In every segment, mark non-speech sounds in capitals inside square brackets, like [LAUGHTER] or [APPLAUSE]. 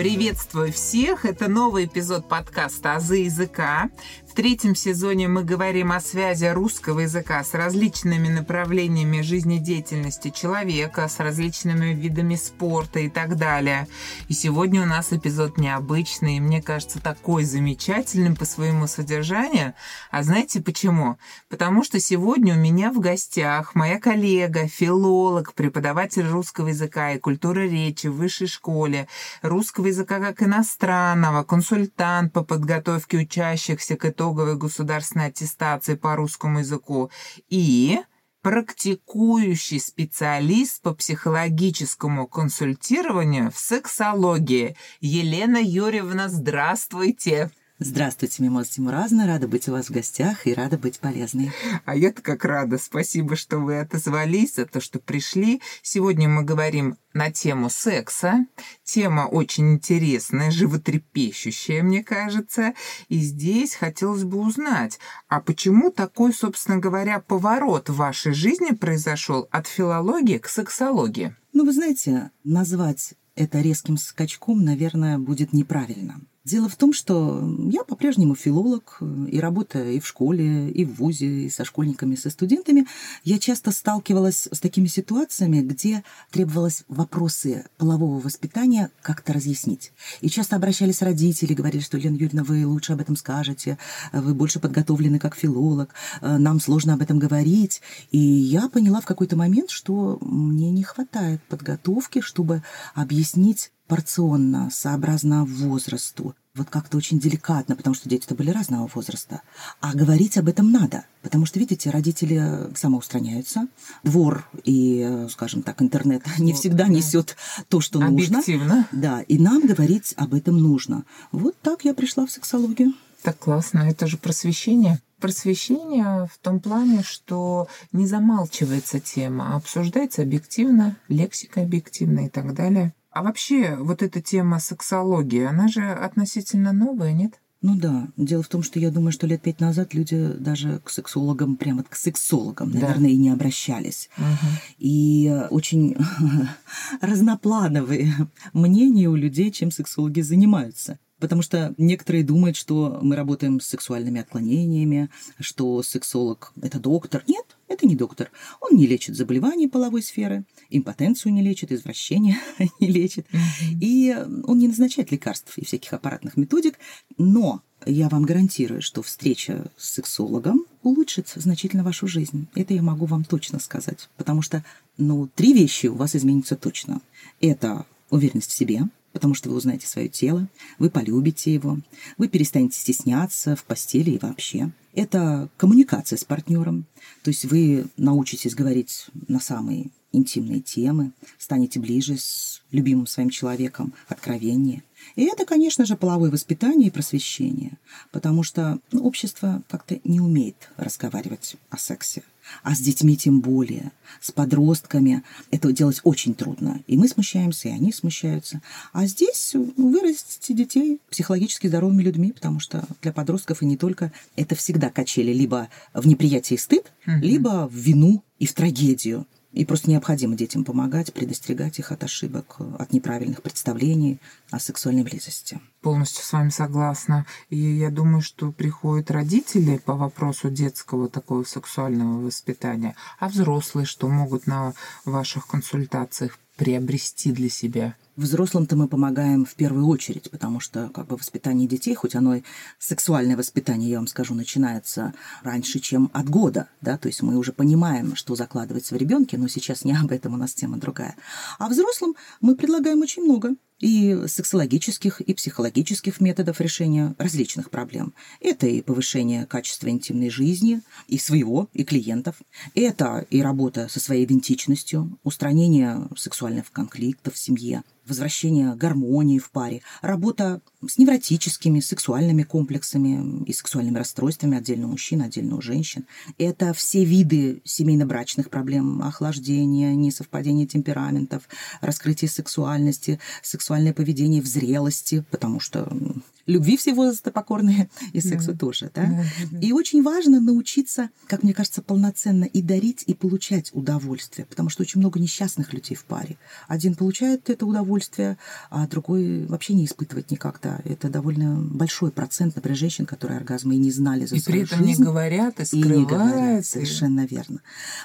Приветствую всех! Это новый эпизод подкаста «Азы языка». Третьем сезоне мы говорим о связи русского языка с различными направлениями жизнедеятельности человека, с различными видами спорта и так далее. И сегодня у нас эпизод необычный, и мне кажется, такой замечательным по своему содержанию. А знаете почему? Потому что сегодня у меня в гостях моя коллега, филолог, преподаватель русского языка и культуры речи в высшей школе, русского языка как иностранного, консультант по подготовке учащихся к итоговой государственной аттестации по русскому языку и практикующий специалист по психологическому консультированию в сексологии. Елена Юрьевна, здравствуйте! Здравствуйте, Мимоз Тимуразна. Рада быть у вас в гостях и рада быть полезной. А я-то как рада. Спасибо, что вы отозвались, за то, что пришли. Сегодня мы говорим на тему секса. Тема очень интересная, животрепещущая, мне кажется. И здесь хотелось бы узнать, а почему такой, собственно говоря, поворот в вашей жизни произошел от филологии к сексологии? Ну, вы знаете, назвать это резким скачком, наверное, будет неправильно. Дело в том, что я по-прежнему филолог, и работая и в школе, и в ВУЗе, и со школьниками, и со студентами, я часто сталкивалась с такими ситуациями, где требовалось вопросы полового воспитания как-то разъяснить. И часто обращались родители, говорили, что, Лена Юрьевна, вы лучше об этом скажете, вы больше подготовлены как филолог, нам сложно об этом говорить. И я поняла в какой-то момент, что мне не хватает подготовки, чтобы объяснить порционно, сообразно возрасту. Вот как-то очень деликатно, потому что дети-то были разного возраста. А говорить об этом надо, потому что, видите, родители самоустраняются. Двор и, скажем так, интернет [LAUGHS] не всегда несет то, что нужно. Объективно. Да, и нам говорить об этом нужно. Вот так я пришла в сексологию. Так классно, это же просвещение просвещение в том плане, что не замалчивается тема, а обсуждается объективно, лексика объективна и так далее. А вообще, вот эта тема сексологии, она же относительно новая, нет? Ну да. Дело в том, что я думаю, что лет пять назад люди даже к сексологам, прямо к сексологам, да. наверное, и не обращались. Угу. И очень [LAUGHS] разноплановые [LAUGHS] мнения у людей, чем сексологи занимаются. Потому что некоторые думают, что мы работаем с сексуальными отклонениями, что сексолог – это доктор. Нет, это не доктор. Он не лечит заболевания половой сферы, импотенцию не лечит, извращения [LAUGHS] не лечит. И он не назначает лекарств и всяких аппаратных методик. Но я вам гарантирую, что встреча с сексологом улучшит значительно вашу жизнь. Это я могу вам точно сказать. Потому что, ну, три вещи у вас изменятся точно. Это уверенность в себе – потому что вы узнаете свое тело, вы полюбите его, вы перестанете стесняться в постели и вообще. Это коммуникация с партнером, то есть вы научитесь говорить на самые интимные темы, станете ближе с любимым своим человеком, откровеннее. И это, конечно же, половое воспитание и просвещение, потому что ну, общество как-то не умеет разговаривать о сексе. А с детьми тем более, с подростками это делать очень трудно. И мы смущаемся, и они смущаются. А здесь вырастите детей психологически здоровыми людьми, потому что для подростков и не только это всегда качели либо в неприятии и стыд, угу. либо в вину и в трагедию. И просто необходимо детям помогать, предостерегать их от ошибок, от неправильных представлений о сексуальной близости. Полностью с вами согласна. И я думаю, что приходят родители по вопросу детского такого сексуального воспитания, а взрослые что могут на ваших консультациях приобрести для себя? Взрослым-то мы помогаем в первую очередь, потому что как бы воспитание детей, хоть оно и сексуальное воспитание, я вам скажу, начинается раньше, чем от года, да, то есть мы уже понимаем, что закладывается в ребенке, но сейчас не об этом у нас тема другая. А взрослым мы предлагаем очень много и сексологических, и психологических методов решения различных проблем. Это и повышение качества интимной жизни, и своего, и клиентов. Это и работа со своей идентичностью, устранение сексуальных конфликтов в семье, возвращение гармонии в паре, работа с невротическими, сексуальными комплексами и сексуальными расстройствами отдельно у мужчин, отдельно у женщин. Это все виды семейно-брачных проблем, охлаждения, несовпадение темпераментов, раскрытие сексуальности, сексуальное поведение в зрелости, потому что любви все возрасты покорные, и сексу тоже, да? И очень важно научиться, как мне кажется, полноценно и дарить, и получать удовольствие, потому что очень много несчастных людей в паре. Один получает это удовольствие, а другой вообще не испытывает никогда. Это довольно большой процент, например, женщин, которые оргазмы и не знали за и свою при этом жизнь. не говорят и скрывают. И не говорят, и- совершенно верно.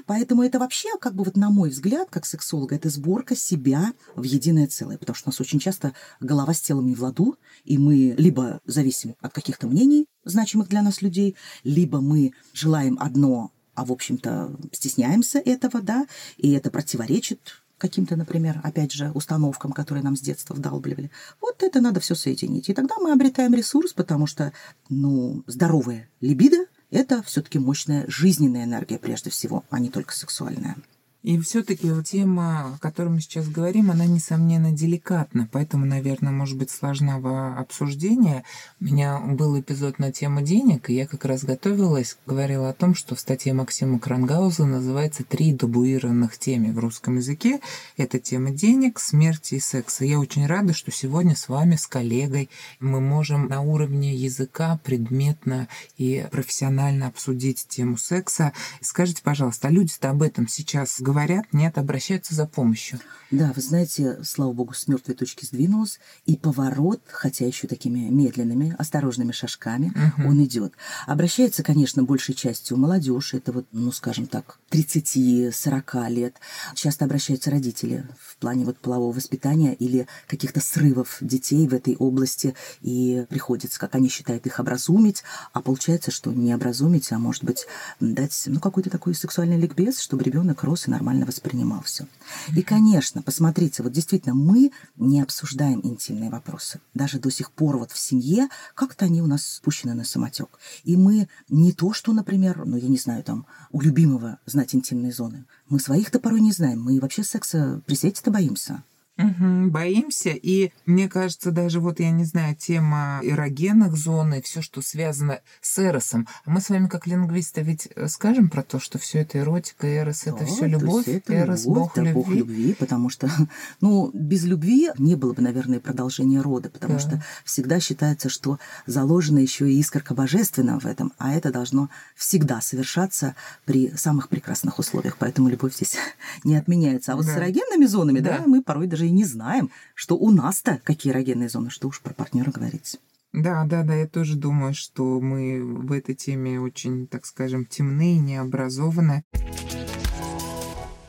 Поэтому это вообще, как бы вот на мой взгляд, как сексолога, это сборка себя в единое целое. Потому что у нас очень часто голова с телом не в ладу, и мы либо зависим от каких-то мнений, значимых для нас людей, либо мы желаем одно, а в общем-то стесняемся этого, да, и это противоречит каким-то, например, опять же, установкам, которые нам с детства вдалбливали. Вот это надо все соединить. И тогда мы обретаем ресурс, потому что, ну, здоровая либидо – это все-таки мощная жизненная энергия прежде всего, а не только сексуальная. И все-таки тема, о которой мы сейчас говорим, она, несомненно, деликатна, поэтому, наверное, может быть сложна в обсуждении. У меня был эпизод на тему денег, и я как раз готовилась, говорила о том, что в статье Максима Крангауза называется «Три табуированных темы в русском языке». Это тема денег, смерти и секса. Я очень рада, что сегодня с вами, с коллегой, мы можем на уровне языка предметно и профессионально обсудить тему секса. Скажите, пожалуйста, а люди-то об этом сейчас говорят, нет, обращаются за помощью? Да, вы знаете, слава богу, с мертвой точки сдвинулась, и поворот, хотя еще такими медленными, осторожными шажками, Мгм. он идет. Обращается, конечно, большей частью молодежь, это вот, ну, скажем так, 30-40 лет. Часто обращаются родители в плане вот полового воспитания или каких-то срывов детей в этой области, и приходится, как они считают, их образумить, а получается, что не образумить, а может быть дать, ну, какой-то такой сексуальный ликбез, чтобы ребенок рос и нормально воспринимал все. И, конечно, посмотрите, вот действительно, мы не обсуждаем интимные вопросы. Даже до сих пор вот в семье как-то они у нас спущены на самотек. И мы не то, что, например, ну, я не знаю, там, у любимого знать интимные зоны. Мы своих-то порой не знаем. Мы вообще секса при свете-то боимся. Мгм, боимся. И мне кажется, даже вот, я не знаю, тема эрогенных зон и все, что связано с эросом. Мы с вами, как лингвисты, ведь э, скажем про то, что все это эротика, эрос, это Да, все то любовь, это эрос, любовь, бог да, любви. бог любви, потому что, [LAUGHS] ну, без любви не было бы, наверное, продолжения рода, потому Да. что всегда считается, что заложена еще и искорка божественного в этом, а это должно всегда совершаться при самых прекрасных условиях, поэтому любовь здесь [LAUGHS] не отменяется. А вот Да. с эрогенными зонами, да. Да. мы порой даже и не знаем, что у нас-то какие эрогенные зоны, что уж про партнера говорить. Да, да, да, я тоже думаю, что мы в этой теме очень, так скажем, темны и необразованы.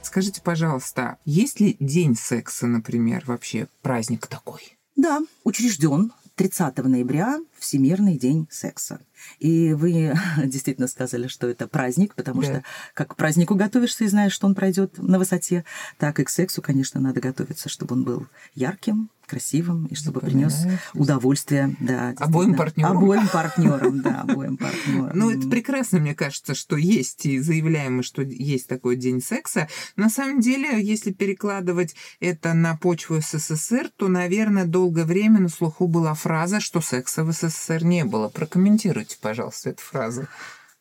Скажите, пожалуйста, есть ли день секса, например, вообще праздник такой? Да, учрежден 30 ноября Всемирный день секса. И вы [LAUGHS] действительно сказали, что это праздник, потому Да. что как к празднику готовишься и знаешь, что он пройдет на высоте, так и к сексу, конечно, надо готовиться, чтобы он был ярким, красивым и чтобы принес удовольствие, да, Обоим партнерам. Обоим партнерам, [LAUGHS] да, обоим партнерам. Ну, это прекрасно, мне кажется, что есть, и заявляем мы, что есть такой день секса. На самом деле, если перекладывать это на почву СССР, то, наверное, долгое время на слуху была фраза, что секса в СССР не было. Прокомментируйте, пожалуйста, эту фразу.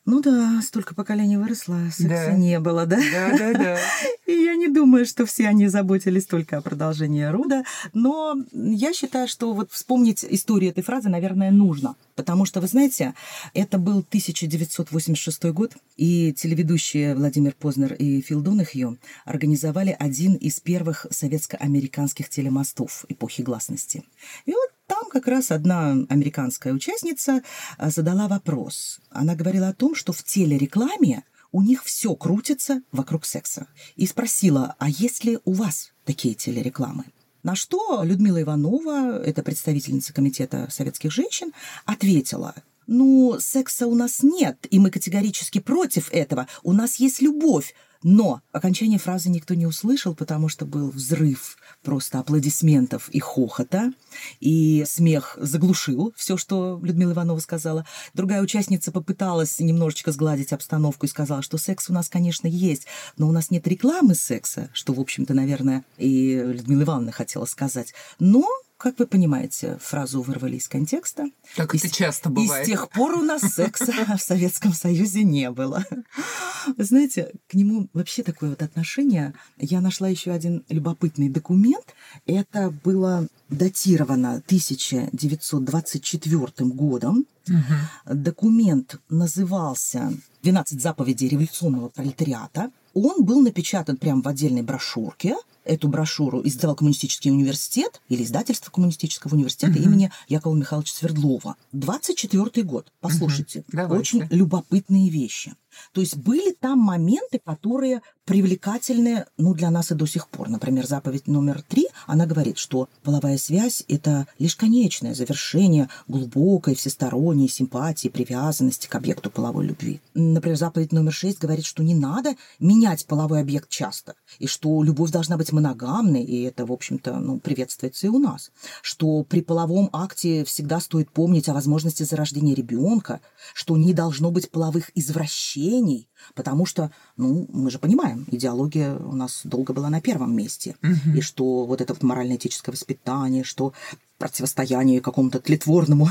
Ну да, столько поколений выросло, секса Да. не было, да? Да, да, да. [LAUGHS] И я не думаю, что все они заботились только о продолжении рода, но я считаю, что вот вспомнить историю этой фразы, наверное, нужно. Потому что, вы знаете, это был 1986 год, и телеведущие Владимир Познер и Фил Донахью организовали один из первых советско-американских телемостов эпохи гласности. И вот там как раз одна американская участница а, задала вопрос. Она говорила о том, что в телерекламе у них все крутится вокруг секса. И спросила, а есть ли у вас такие телерекламы? На что Людмила Иванова, это представительница Комитета советских женщин, ответила, ну, секса у нас нет, и мы категорически против этого. У нас есть любовь. Но окончание фразы никто не услышал, потому что был взрыв просто аплодисментов и хохота, и смех заглушил все, что Людмила Иванова сказала. Другая участница попыталась немножечко сгладить обстановку и сказала, что секс у нас, конечно, есть, но у нас нет рекламы секса, что, в общем-то, наверное, и Людмила Ивановна хотела сказать. Но как вы понимаете, фразу вырвали из контекста. Как это часто бывает. И с тех пор у нас секса в Советском Союзе не было. знаете, к нему вообще такое вот отношение. Я нашла еще один любопытный документ. Это было датировано 1924 годом. Угу. Документ назывался «12 заповедей революционного пролетариата». Он был напечатан прямо в отдельной брошюрке – эту брошюру издавал Коммунистический университет или издательство Коммунистического университета угу. имени Якова Михайловича Свердлова. 24 год. Послушайте, угу. очень любопытные вещи. То есть были там моменты, которые привлекательны ну, для нас и до сих пор. Например, заповедь номер три, она говорит, что половая связь – это лишь конечное завершение глубокой всесторонней симпатии, привязанности к объекту половой любви. Например, заповедь номер шесть говорит, что не надо менять половой объект часто, и что любовь должна быть моногамной, и это, в общем-то, ну, приветствуется и у нас. Что при половом акте всегда стоит помнить о возможности зарождения ребенка, что не должно быть половых извращений, потому что, ну, мы же понимаем, идеология у нас долго была на первом месте, угу. и что вот это вот морально-этическое воспитание, что противостояние какому-то тлетворному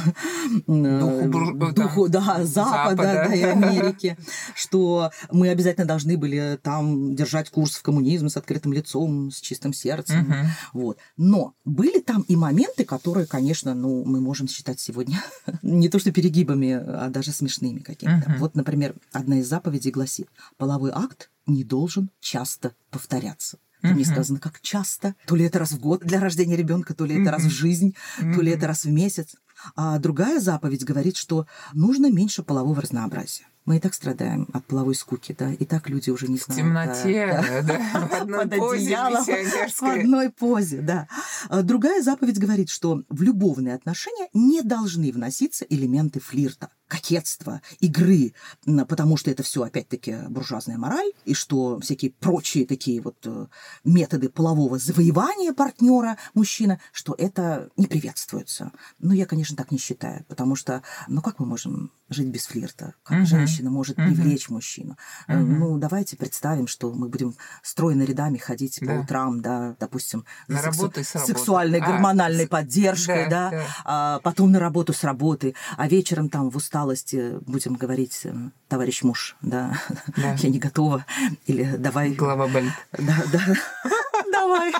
духу, э, духу да, Запада, Запада. Да, и [LAUGHS] Америки, что мы обязательно должны были там держать курс в коммунизм с открытым лицом, с чистым сердцем. Угу. Вот. Но были там и моменты, которые, конечно, ну, мы можем считать сегодня [LAUGHS] не то что перегибами, а даже смешными какими-то. Угу. Вот, например, одна из заповедей гласит, половой акт не должен часто повторяться. Там не сказано, как часто. То ли это раз в год для рождения ребенка, то ли это раз в жизнь, то ли это раз в месяц. А другая заповедь говорит, что нужно меньше полового разнообразия. Мы и так страдаем от половой скуки, да, и так люди уже не знают. В темноте, да, да, в [LAUGHS] одной позе В одной позе, да. А другая заповедь говорит, что в любовные отношения не должны вноситься элементы флирта кокетства, игры, потому что это все опять-таки буржуазная мораль, и что всякие прочие такие вот э, методы полового завоевания партнера мужчина, что это не приветствуется. Но я, конечно, так не считаю, потому что, ну как мы можем жить без флирта? Как угу. женщина может угу. привлечь мужчину? Угу. Ну, давайте представим, что мы будем стройно рядами ходить да. по утрам, да, допустим, на сексу... работу с сексуальной а, гормональной с... поддержкой, да, да, да. А потом на работу с работы, а вечером там в усталости будем говорить, э, товарищ муж, да, да. я не готова, или давай... Голова болит. Да, да давай,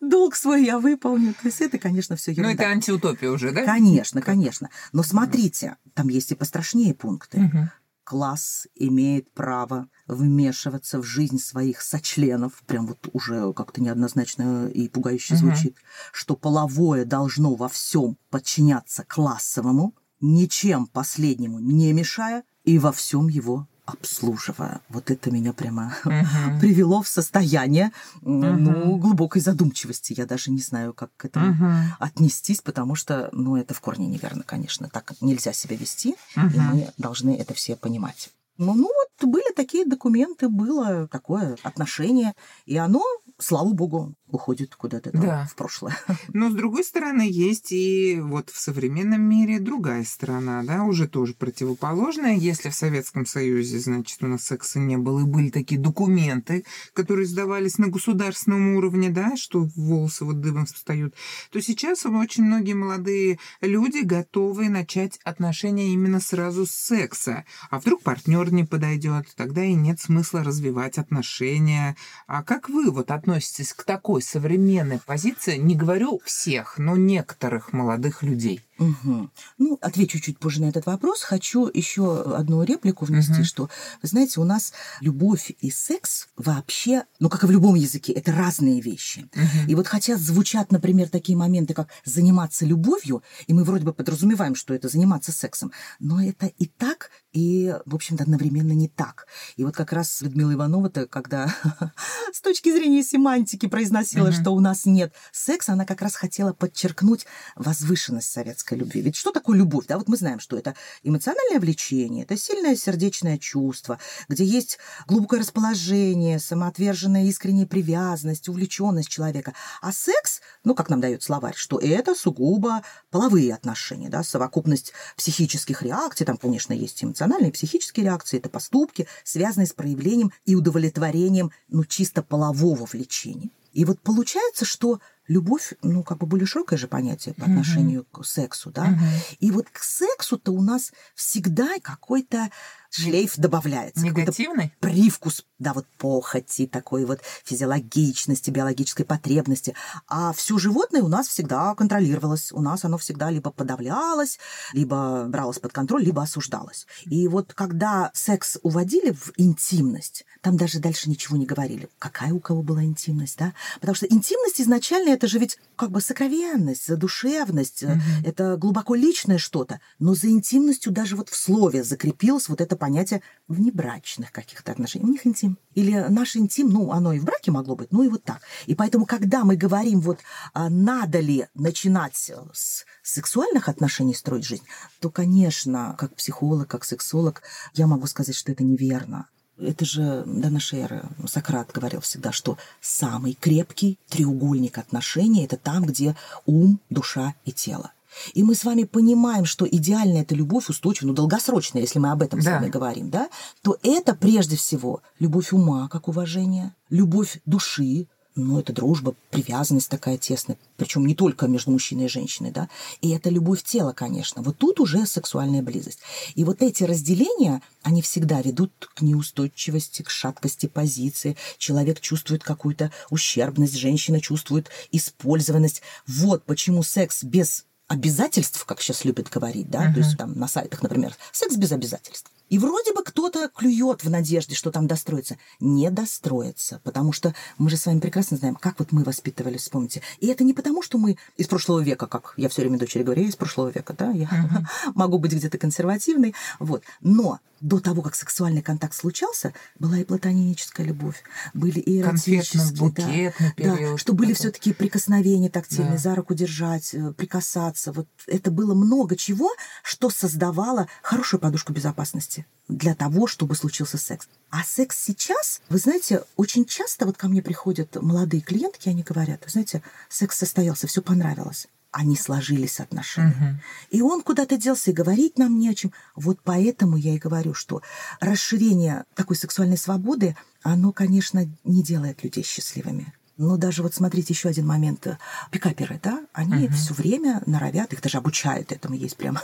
долг свой я выполню. То есть это, конечно, все ерунда. Ну, это антиутопия уже, да? Конечно, конечно. Но смотрите, там есть и пострашнее пункты. Угу. Класс имеет право вмешиваться в жизнь своих сочленов, прям вот уже как-то неоднозначно и пугающе угу. звучит, что половое должно во всем подчиняться классовому, ничем последнему не мешая и во всем его обслуживая. Вот это меня прямо uh-huh. [LAUGHS] привело в состояние uh-huh. ну, глубокой задумчивости. Я даже не знаю, как к этому uh-huh. отнестись, потому что ну, это в корне неверно, конечно. Так нельзя себя вести, uh-huh. и мы должны это все понимать. Ну, ну вот были такие документы, было такое отношение, и оно, слава богу, уходит куда-то да. в прошлое. [LAUGHS] Но с другой стороны, есть и вот в современном мире другая сторона, да, уже тоже противоположная. Если в Советском Союзе, значит, у нас секса не было, и были такие документы, которые сдавались на государственном уровне, да, что волосы вот дыбом встают, то сейчас очень многие молодые люди готовы начать отношения именно сразу с секса. А вдруг партнер не подойдет, тогда и нет смысла развивать отношения. А как вы вот относитесь к такой такой современной позиции, не говорю всех, но некоторых молодых людей. Угу. Ну, отвечу чуть позже на этот вопрос. Хочу еще одну реплику внести, угу. что, вы знаете, у нас любовь и секс вообще, ну, как и в любом языке, это разные вещи. Угу. И вот хотя звучат, например, такие моменты, как заниматься любовью, и мы вроде бы подразумеваем, что это заниматься сексом, но это и так, и, в общем-то, одновременно не так. И вот как раз Людмила Иванова-то, когда [LAUGHS] с точки зрения семантики произносила, угу. что у нас нет секса, она как раз хотела подчеркнуть возвышенность платонической любви. Ведь что такое любовь? Да, вот мы знаем, что это эмоциональное влечение, это сильное сердечное чувство, где есть глубокое расположение, самоотверженная искренняя привязанность, увлеченность человека. А секс, ну, как нам дает словарь, что это сугубо половые отношения, да, совокупность психических реакций, там, конечно, есть эмоциональные, психические реакции, это поступки, связанные с проявлением и удовлетворением, ну, чисто полового влечения. И вот получается, что любовь, ну, как бы более широкое же понятие по отношению mm-hmm. к сексу, да. Mm-hmm. И вот к сексу-то у нас всегда какой-то шлейф добавляется. Негативный? Привкус, да, вот похоти, такой вот физиологичности, биологической потребности. А все животное у нас всегда контролировалось. У нас оно всегда либо подавлялось, либо бралось под контроль, либо осуждалось. И вот когда секс уводили в интимность, там даже дальше ничего не говорили. Какая у кого была интимность, да? Потому что интимность изначально это же ведь как бы сокровенность, задушевность, mm-hmm. это глубоко личное что-то. Но за интимностью даже вот в слове закрепилось вот это понятие внебрачных каких-то отношений. У них интим. Или наш интим, ну, оно и в браке могло быть, ну и вот так. И поэтому, когда мы говорим, вот, а надо ли начинать с сексуальных отношений строить жизнь, то, конечно, как психолог, как сексолог, я могу сказать, что это неверно. Это же до нашей эры Сократ говорил всегда, что самый крепкий треугольник отношений – это там, где ум, душа и тело. И мы с вами понимаем, что идеальная это любовь устойчивая, ну, долгосрочная, если мы об этом да. с вами говорим, да, то это прежде всего любовь ума, как уважение, любовь души, ну, это дружба, привязанность такая тесная, причем не только между мужчиной и женщиной, да, и это любовь тела, конечно. Вот тут уже сексуальная близость. И вот эти разделения, они всегда ведут к неустойчивости, к шаткости позиции. Человек чувствует какую-то ущербность, женщина чувствует использованность. Вот почему секс без обязательств, как сейчас любят говорить, да, uh-huh. то есть там на сайтах, например, секс без обязательств. И вроде бы кто-то клюет в надежде, что там достроится. Не достроится, потому что мы же с вами прекрасно знаем, как вот мы воспитывались, вспомните. И это не потому, что мы из прошлого века, как я все время дочери говорю, я из прошлого века, да, я uh-huh. [LAUGHS] могу быть где-то консервативной, вот. Но до того, как сексуальный контакт случался, была и платоническая любовь, были и эротические, да, да, что были все-таки прикосновения тактильные, да. за руку держать, э, прикасаться. Вот это было много чего, что создавало хорошую подушку безопасности для того, чтобы случился секс. А секс сейчас, вы знаете, очень часто вот ко мне приходят молодые клиентки, они говорят, знаете, секс состоялся, все понравилось. Они сложились отношения. Угу. И он куда-то делся, и говорить нам не о чем. Вот поэтому я и говорю, что расширение такой сексуальной свободы, оно, конечно, не делает людей счастливыми. Но даже вот смотрите еще один момент. Пикаперы, да, они угу. все время норовят, их даже обучают этому, есть прямо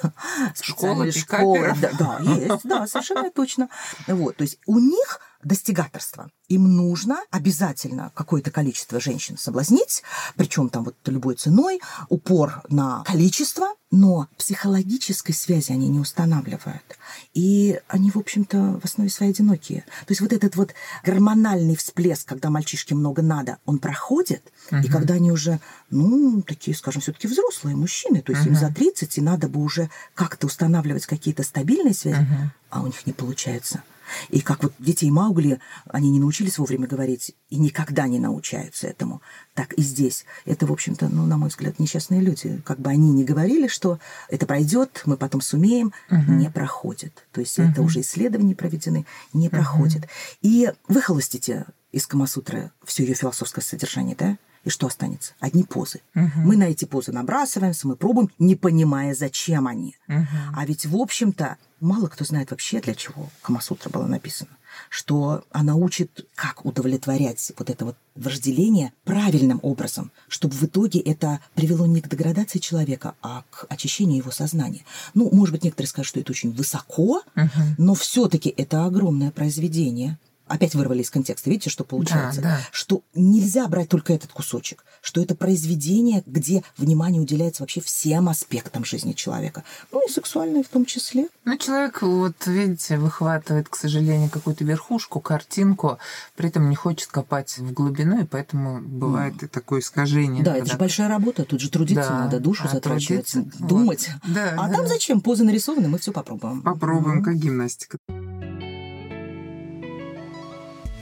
школы, школы. Да, да, есть, да, совершенно точно. Вот, то есть у них достигаторство. Им нужно обязательно какое-то количество женщин соблазнить, причем там вот любой ценой, упор на количество, но психологической связи они не устанавливают. И они, в общем-то, в основе своей одинокие. То есть вот этот вот гормональный всплеск, когда мальчишке много надо, он проходит, угу. и когда они уже, ну, такие, скажем, все-таки взрослые мужчины, то есть угу. им за 30, и надо бы уже как-то устанавливать какие-то стабильные связи, угу. а у них не получается. И как вот детей Маугли, они не научились вовремя говорить и никогда не научаются этому. Так и здесь. Это, в общем-то, ну, на мой взгляд, несчастные люди. Как бы они не говорили, что это пройдет, мы потом сумеем, угу. не проходит. То есть угу. это уже исследования проведены, не угу. проходит. И выхолостите из Камасутры все ее философское содержание, да? И что останется? Одни позы. Угу. Мы на эти позы набрасываемся, мы пробуем, не понимая, зачем они. Угу. А ведь, в общем-то, мало кто знает вообще, для чего Камасутра была написана. Что она учит, как удовлетворять вот это вот вожделение правильным образом, чтобы в итоге это привело не к деградации человека, а к очищению его сознания. Ну, может быть, некоторые скажут, что это очень высоко, угу. но все-таки это огромное произведение опять вырвали из контекста. Видите, что получается? Да, да. Что нельзя брать только этот кусочек, что это произведение, где внимание уделяется вообще всем аспектам жизни человека, ну и сексуальной в том числе. Ну, человек, вот видите, выхватывает, к сожалению, какую-то верхушку, картинку, при этом не хочет копать в глубину, и поэтому бывает mm. и такое искажение. Да, когда... это же большая работа, тут же трудиться да, надо, душу а затрачивать, трудиться, думать. Вот. Да, а да. там зачем? Позы нарисованы, мы все попробуем. Попробуем, mm. как гимнастика.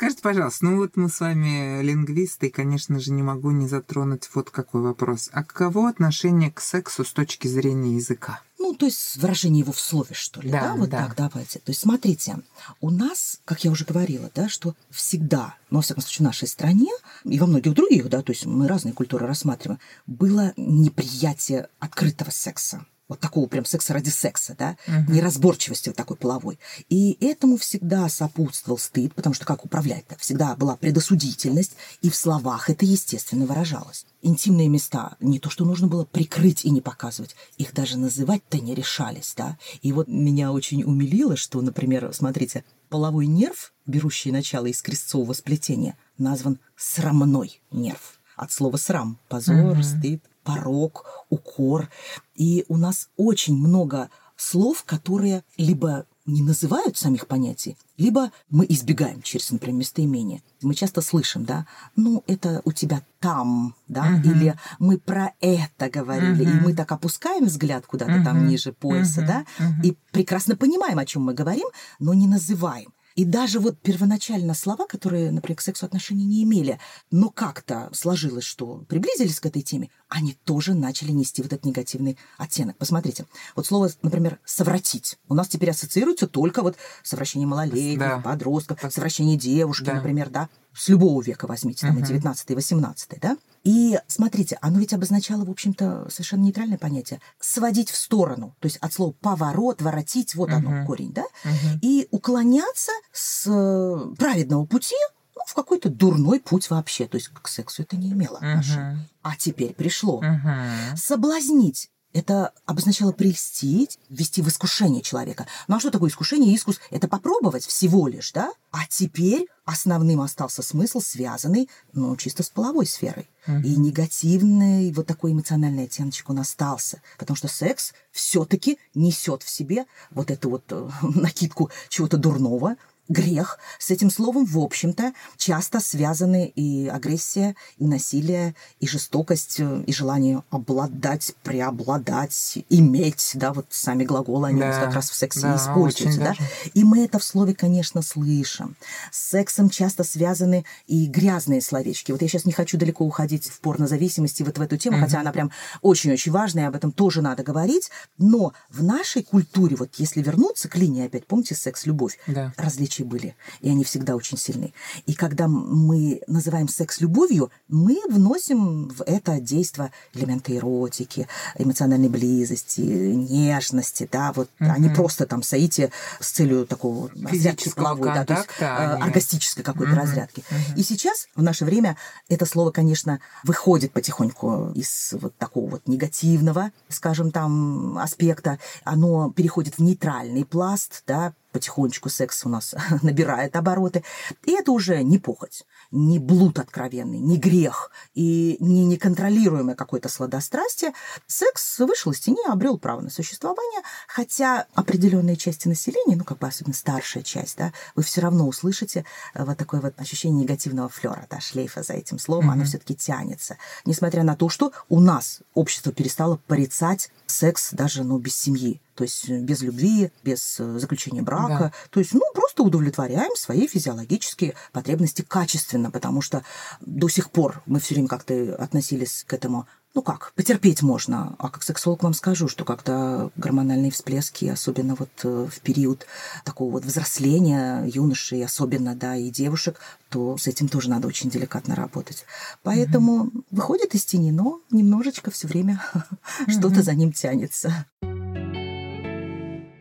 Скажите, пожалуйста, ну вот мы с вами лингвисты, и, конечно же, не могу не затронуть вот какой вопрос. А каково отношение к сексу с точки зрения языка? Ну, то есть выражение его в слове, что ли, да, Да, вот да. так давайте. То есть смотрите, у нас, как я уже говорила, да, что всегда, ну, во всяком случае, в нашей стране и во многих других, да, то есть мы разные культуры рассматриваем, было неприятие открытого секса. Вот такого прям секса ради секса, да, неразборчивости вот такой половой. И этому всегда сопутствовал стыд, потому что как управлять-то? Всегда была предосудительность, и в словах это естественно выражалось. Интимные места не то, что нужно было прикрыть и не показывать, их даже называть-то не решались, да. И вот меня очень умилило, что, например, смотрите, половой нерв, берущий начало из крестцового сплетения, назван срамной нерв. От слова срам. Позор, Мгм. стыд, порог, укор. И у нас очень много слов, которые либо не называют самих понятий, либо мы избегаем через, например, местоимение. Мы часто слышим, да, ну, это у тебя там, да, Мгм. или мы про это говорили, и Мгм. мы так опускаем взгляд куда-то там Мгм. ниже пояса, Мгм. да, Мгм. и прекрасно понимаем, о чем мы говорим, но не называем. И даже вот первоначально слова, которые, например, к сексу отношения не имели, но как-то сложилось, что приблизились к этой теме, они тоже начали нести вот этот негативный оттенок. Посмотрите, вот слово, например, «совратить» у нас теперь ассоциируется только вот совращение малолетних, Да. подростков, совращение девушки, Да. например, да, с любого века возьмите, там Мгм. 19 и 18 да? И смотрите, оно ведь обозначало, в общем-то, совершенно нейтральное понятие. Сводить в сторону, то есть от слова поворот, воротить, вот оно, Мгм. корень, да? Мгм. И уклоняться с э, праведного пути ну, в какой-то дурной путь вообще. То есть к сексу это не имело отношения. Мгм. А теперь пришло. Мгм. Соблазнить. Это обозначало прельстить, ввести в искушение человека. Ну а что такое искушение? Искус – это попробовать всего лишь, да? А теперь основным остался смысл, связанный, ну, чисто с половой сферой. Мгм. И негативный вот такой эмоциональный оттеночек он остался. Потому что секс все-таки несет в себе вот эту вот э, [LAUGHS] накидку чего-то дурного, грех. С этим словом, в общем-то, часто связаны и агрессия, и насилие, и жестокость, э, и желание обладать, преобладать, иметь, да, вот сами глаголы, они у нас Да, как раз в сексе да, используются, да. И мы это в слове, конечно, слышим. С сексом часто связаны и грязные словечки. Вот я сейчас не хочу далеко уходить в порнозависимости вот в эту тему, хотя она прям очень-очень важная, об этом тоже надо говорить. Но в нашей культуре, вот если вернуться к линии опять, помните, секс-любовь, Да. Различия были, и они всегда очень сильны. И когда мы называем секс любовью, мы вносим в это действо элементы эротики, эмоциональной близости, нежности, да, вот, а не Мгм. просто там соите с целью такого Физического да, то есть, э, а оргастической какой-то Мгм. разрядки. Мгм. И сейчас, в наше время, это слово, конечно, выходит потихоньку из вот такого вот негативного, скажем там, аспекта. Оно переходит в нейтральный пласт, да, потихонечку секс у нас [LAUGHS] набирает обороты. И это уже не похоть, не блуд откровенный, не грех и не неконтролируемое какое-то сладострастие. Секс вышел из тени, обрел право на существование, хотя определенные части населения, ну, как бы особенно старшая часть, да, вы все равно услышите э, вот такое вот ощущение негативного флера, да, шлейфа за этим словом, оно Мгм. все-таки тянется. Несмотря на то, что у нас общество перестало порицать секс даже, ну, без семьи. То есть э, без любви, без э, заключения брака. Да. То есть, ну, просто удовлетворяем свои физиологические потребности качественно, потому что до сих пор мы все время как-то относились к этому ну как, потерпеть можно. А как сексолог вам скажу, что когда гормональные всплески, особенно вот э, в период такого вот взросления юношей, особенно, да, и девушек, то с этим тоже надо очень деликатно работать. Поэтому выходит из тени, но немножечко все время [LAUGHS] что-то за ним тянется.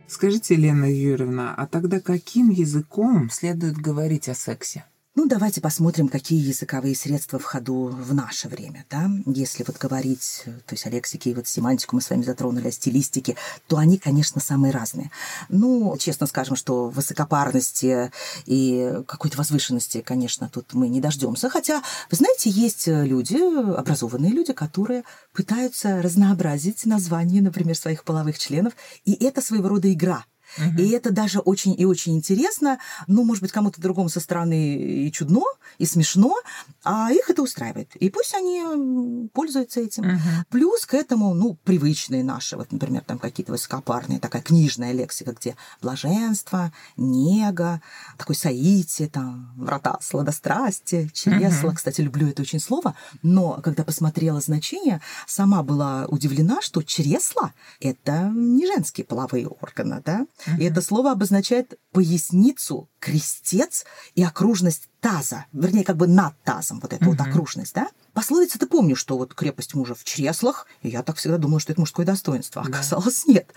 Скажите, Елена Юрьевна, а тогда каким языком следует говорить о сексе? Ну, давайте посмотрим, какие языковые средства в ходу в наше время, да. Если вот говорить, то есть о лексике и вот семантику мы с вами затронули, о стилистике, то они, конечно, самые разные. Ну, честно скажем, что высокопарности и какой-то возвышенности, конечно, тут мы не дождемся. Хотя, вы знаете, есть люди, образованные люди, которые пытаются разнообразить название, например, своих половых членов, и это своего рода игра. Угу. И это даже очень и очень интересно. Ну, может быть, кому-то другому со стороны и чудно, и смешно, а их это устраивает. И пусть они пользуются этим. Угу. Плюс к этому, ну, привычные наши, вот, например, там какие-то высокопарные, такая книжная лексика, где блаженство, нега, такой саити, там, врата сладострастия, чресла. Угу. Кстати, люблю это очень слово. Но когда посмотрела значение, сама была удивлена, что чресла – это не женские половые органы, да? И это слово обозначает поясницу, крестец и окружность таза, вернее, как бы над тазом, вот эта вот окружность, да? Пословица-то помню, что вот крепость мужа в чреслах, и я так всегда думала, что это мужское достоинство. А да. оказалось, нет.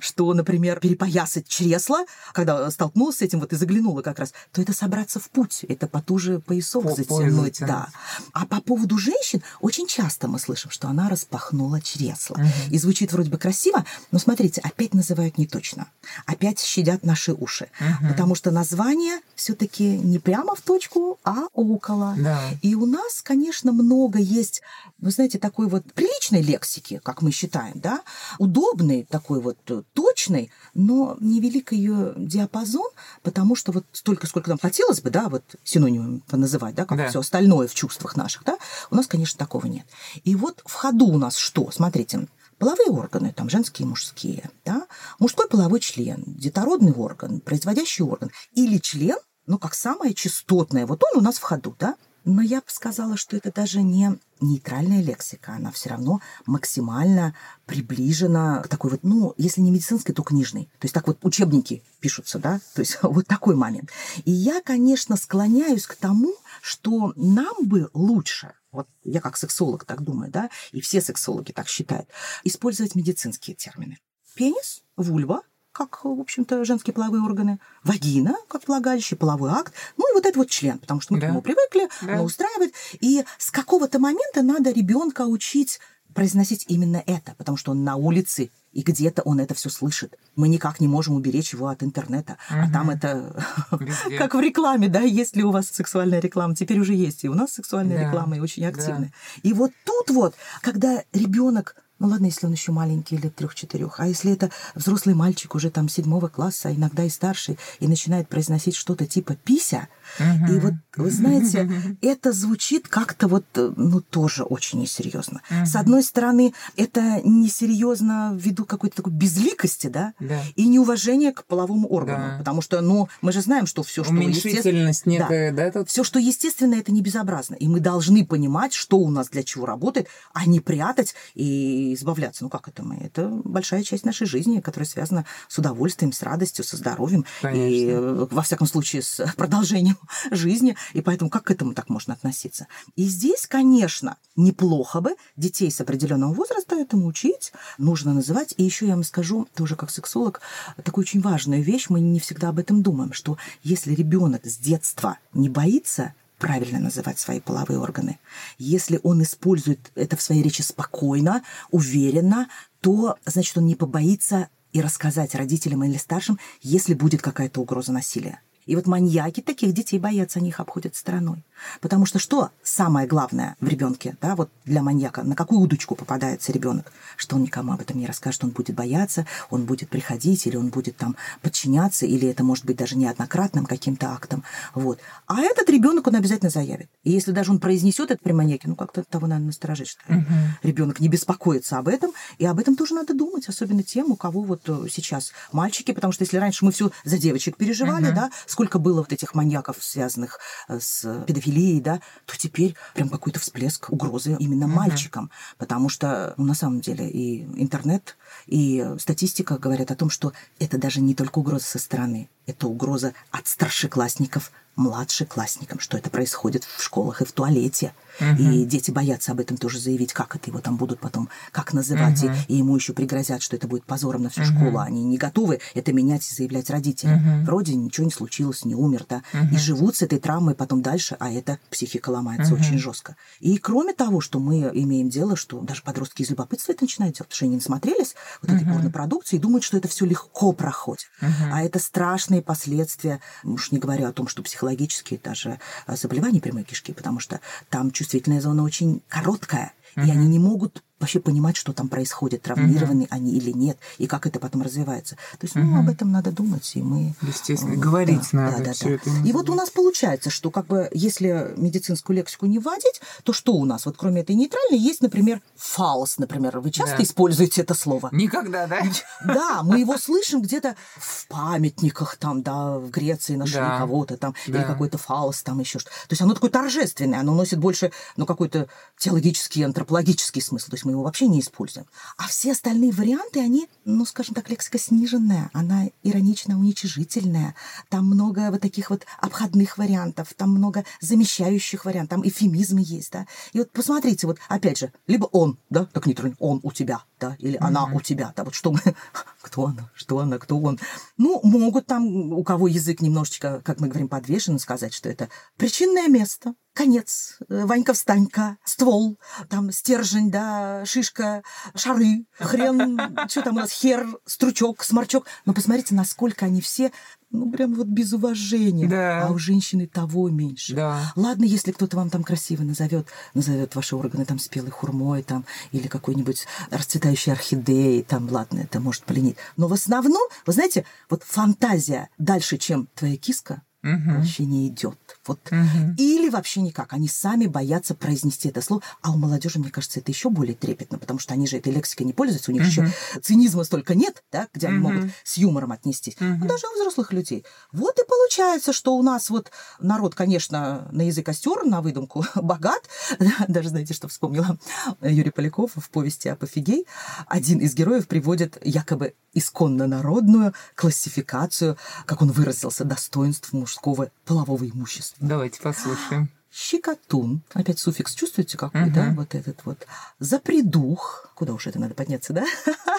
Что, например, перепоясать чресла, когда столкнулась с этим вот и заглянула как раз, то это собраться в путь, это потуже поясок по затянуть. Да. А по поводу женщин очень часто мы слышим, что она распахнула чресла. Угу. И звучит вроде бы красиво, но смотрите, опять называют не точно. Опять щадят наши уши. Угу. Потому что название все-таки не прямо в точку, а около. Да. И у нас, конечно, много есть, вы знаете, такой вот приличной лексики, как мы считаем, да, удобной, такой вот э, точной, но невелик ее диапазон, потому что вот столько, сколько нам хотелось бы, да, вот синонимами называть, да, как да. все остальное в чувствах наших, да, у нас, конечно, такого нет. И вот в ходу у нас что? Смотрите, половые органы, там женские и мужские, да, мужской половой член, детородный орган, производящий орган или член, ну, как самое частотное, вот он у нас в ходу, да, но я бы сказала, что это даже не нейтральная лексика, она все равно максимально приближена к такой вот, ну, если не медицинской, то книжной. То есть так вот учебники пишутся, да, то есть [LAUGHS] вот такой момент. И я, конечно, склоняюсь к тому, что нам бы лучше, вот я как сексолог так думаю, да, и все сексологи так считают, использовать медицинские термины. Пенис, вульва, как, в общем-то, женские половые органы, вагина, как влагалище, половой акт, ну и вот этот вот член, потому что мы да. к нему привыкли, да. он устраивает. И с какого-то момента надо ребенка учить произносить именно это, потому что он на улице, и где-то он это все слышит. Мы никак не можем уберечь его от интернета. Угу. А там это [LAUGHS] как в рекламе, да, есть ли у вас сексуальная реклама? Теперь уже есть. И у нас сексуальная да. реклама и очень активная. Да. И вот тут вот, когда ребенок ну ладно, если он еще маленький, лет трех-четырех. А если это взрослый мальчик уже там седьмого класса, иногда и старший, и начинает произносить что-то типа «пися», угу. и вот, вы знаете, [LAUGHS] это звучит как-то вот, ну, тоже очень несерьезно. Угу. С одной стороны, это несерьезно ввиду какой-то такой безликости, да, да. и неуважения к половому органу. Да. Потому что, ну, мы же знаем, что все, что Уменьшительность некая, да, да Все, что естественно, это не безобразно. И мы должны понимать, что у нас для чего работает, а не прятать и избавляться. Ну как это мы? Это большая часть нашей жизни, которая связана с удовольствием, с радостью, со здоровьем. Конечно. И, э, во всяком случае, с [LAUGHS] продолжением жизни. И поэтому как к этому так можно относиться? И здесь, конечно, неплохо бы детей с определенного возраста этому учить, нужно называть. И еще я вам скажу, тоже как сексолог, такую очень важную вещь, мы не всегда об этом думаем, что если ребенок с детства не боится правильно называть свои половые органы. Если он использует это в своей речи спокойно, уверенно, то, значит, он не побоится и рассказать родителям или старшим, если будет какая-то угроза насилия. И вот маньяки таких детей боятся, они их обходят стороной. Потому что что самое главное в ребенке, да, вот для маньяка, на какую удочку попадается ребенок, что он никому об этом не расскажет, он будет бояться, он будет приходить, или он будет там подчиняться, или это может быть даже неоднократным каким-то актом. Вот. А этот ребенок он обязательно заявит. И если даже он произнесет это при маньяке, ну как-то того надо насторожить, что угу. ребенок не беспокоится об этом, и об этом тоже надо думать, особенно тем, у кого вот э, сейчас мальчики, потому что если раньше мы все за девочек переживали, угу. да, сколько было вот этих маньяков, связанных э, с педофилией, да, то теперь прям какой-то всплеск угрозы именно угу. мальчикам. Потому что, ну, на самом деле, и интернет, и статистика говорят о том, что это даже не только угроза со стороны, это угроза от старшеклассников младшеклассникам, что это происходит в школах и в туалете. Угу. И дети боятся об этом тоже заявить, как это его там будут потом, как называть, угу. и, и ему еще пригрозят, что это будет позором на всю угу. школу. Они не готовы это менять и заявлять родителям. Угу. Вроде ничего не случилось, не умер, да. Угу. И живут с этой травмой потом дальше, а это психика ломается угу. очень жестко. И кроме того, что мы имеем дело, что даже подростки из любопытства это начинают делать, потому что они насмотрелись вот угу. этой порнопродукции и думают, что это все легко проходит. Угу. А это страшные последствия, уж не говоря о том, что психологические даже заболевания прямой кишки, потому что там чувствительная зона очень короткая, и они не могут вообще понимать, что там происходит, травмированы угу. они или нет, и как это потом развивается. То есть, ну, об этом надо думать, и мы... Естественно, говорить да, надо. Да, да, да. Это и вот у нас получается, что как бы если медицинскую лексику не вводить, то что у нас? Вот кроме этой нейтральной есть, например, фалос, например. Вы часто да. используете это слово? Никогда, да? Да, мы его слышим где-то в памятниках там, да, в Греции нашли да. кого-то там, да. или какой-то фалос там еще что-то. То есть оно такое торжественное, оно носит больше, ну, какой-то теологический, антропологический смысл. То есть мы его вообще не используем. А все остальные варианты, они, ну, скажем так, лексика сниженная, она иронично уничижительная. Там много вот таких вот обходных вариантов, там много замещающих вариантов, там эфемизмы есть, да. И вот посмотрите, вот опять же, либо он, да, так нейтрально, он у тебя, да, или mm-hmm. она у тебя, да, вот что мы, [LAUGHS] кто она, что она, кто он. Ну, могут там, у кого язык немножечко, как мы говорим, подвешен, сказать, что это причинное место, конец, э, Ванька-встанька, ствол, там стержень, да, шишка, шары, хрен, [LAUGHS] что там у нас, хер, стручок, сморчок. Но посмотрите, насколько они все, ну, прям вот без уважения. Да. А у женщины того меньше. Да. Ладно, если кто-то вам там красиво назовет, назовет ваши органы там спелой хурмой, там, или какой-нибудь расцветающей орхидеей, там, ладно, это может поленить. Но в основном, вы знаете, вот фантазия дальше, чем твоя киска, угу. вообще не идет. Вот. Угу. Или вообще никак. Они сами боятся произнести это слово. А у молодежи, мне кажется, это еще более трепетно, потому что они же этой лексикой не пользуются. У них угу. еще цинизма столько нет, да, где угу. они могут с юмором отнестись. Угу. Но даже у взрослых людей. Вот и получается, что у нас вот народ, конечно, на язык остер, на выдумку [LAUGHS] богат. [LAUGHS] Даже знаете, что вспомнила Юрий Поляков в повести «Апофигей». Один из героев приводит якобы исконно народную классификацию, как он выразился, достоинств мужского полового имущества. Давайте послушаем. Щекотун, опять суффикс, чувствуете какой, uh-huh. да, вот этот вот. Запредух, куда уж это надо подняться, да,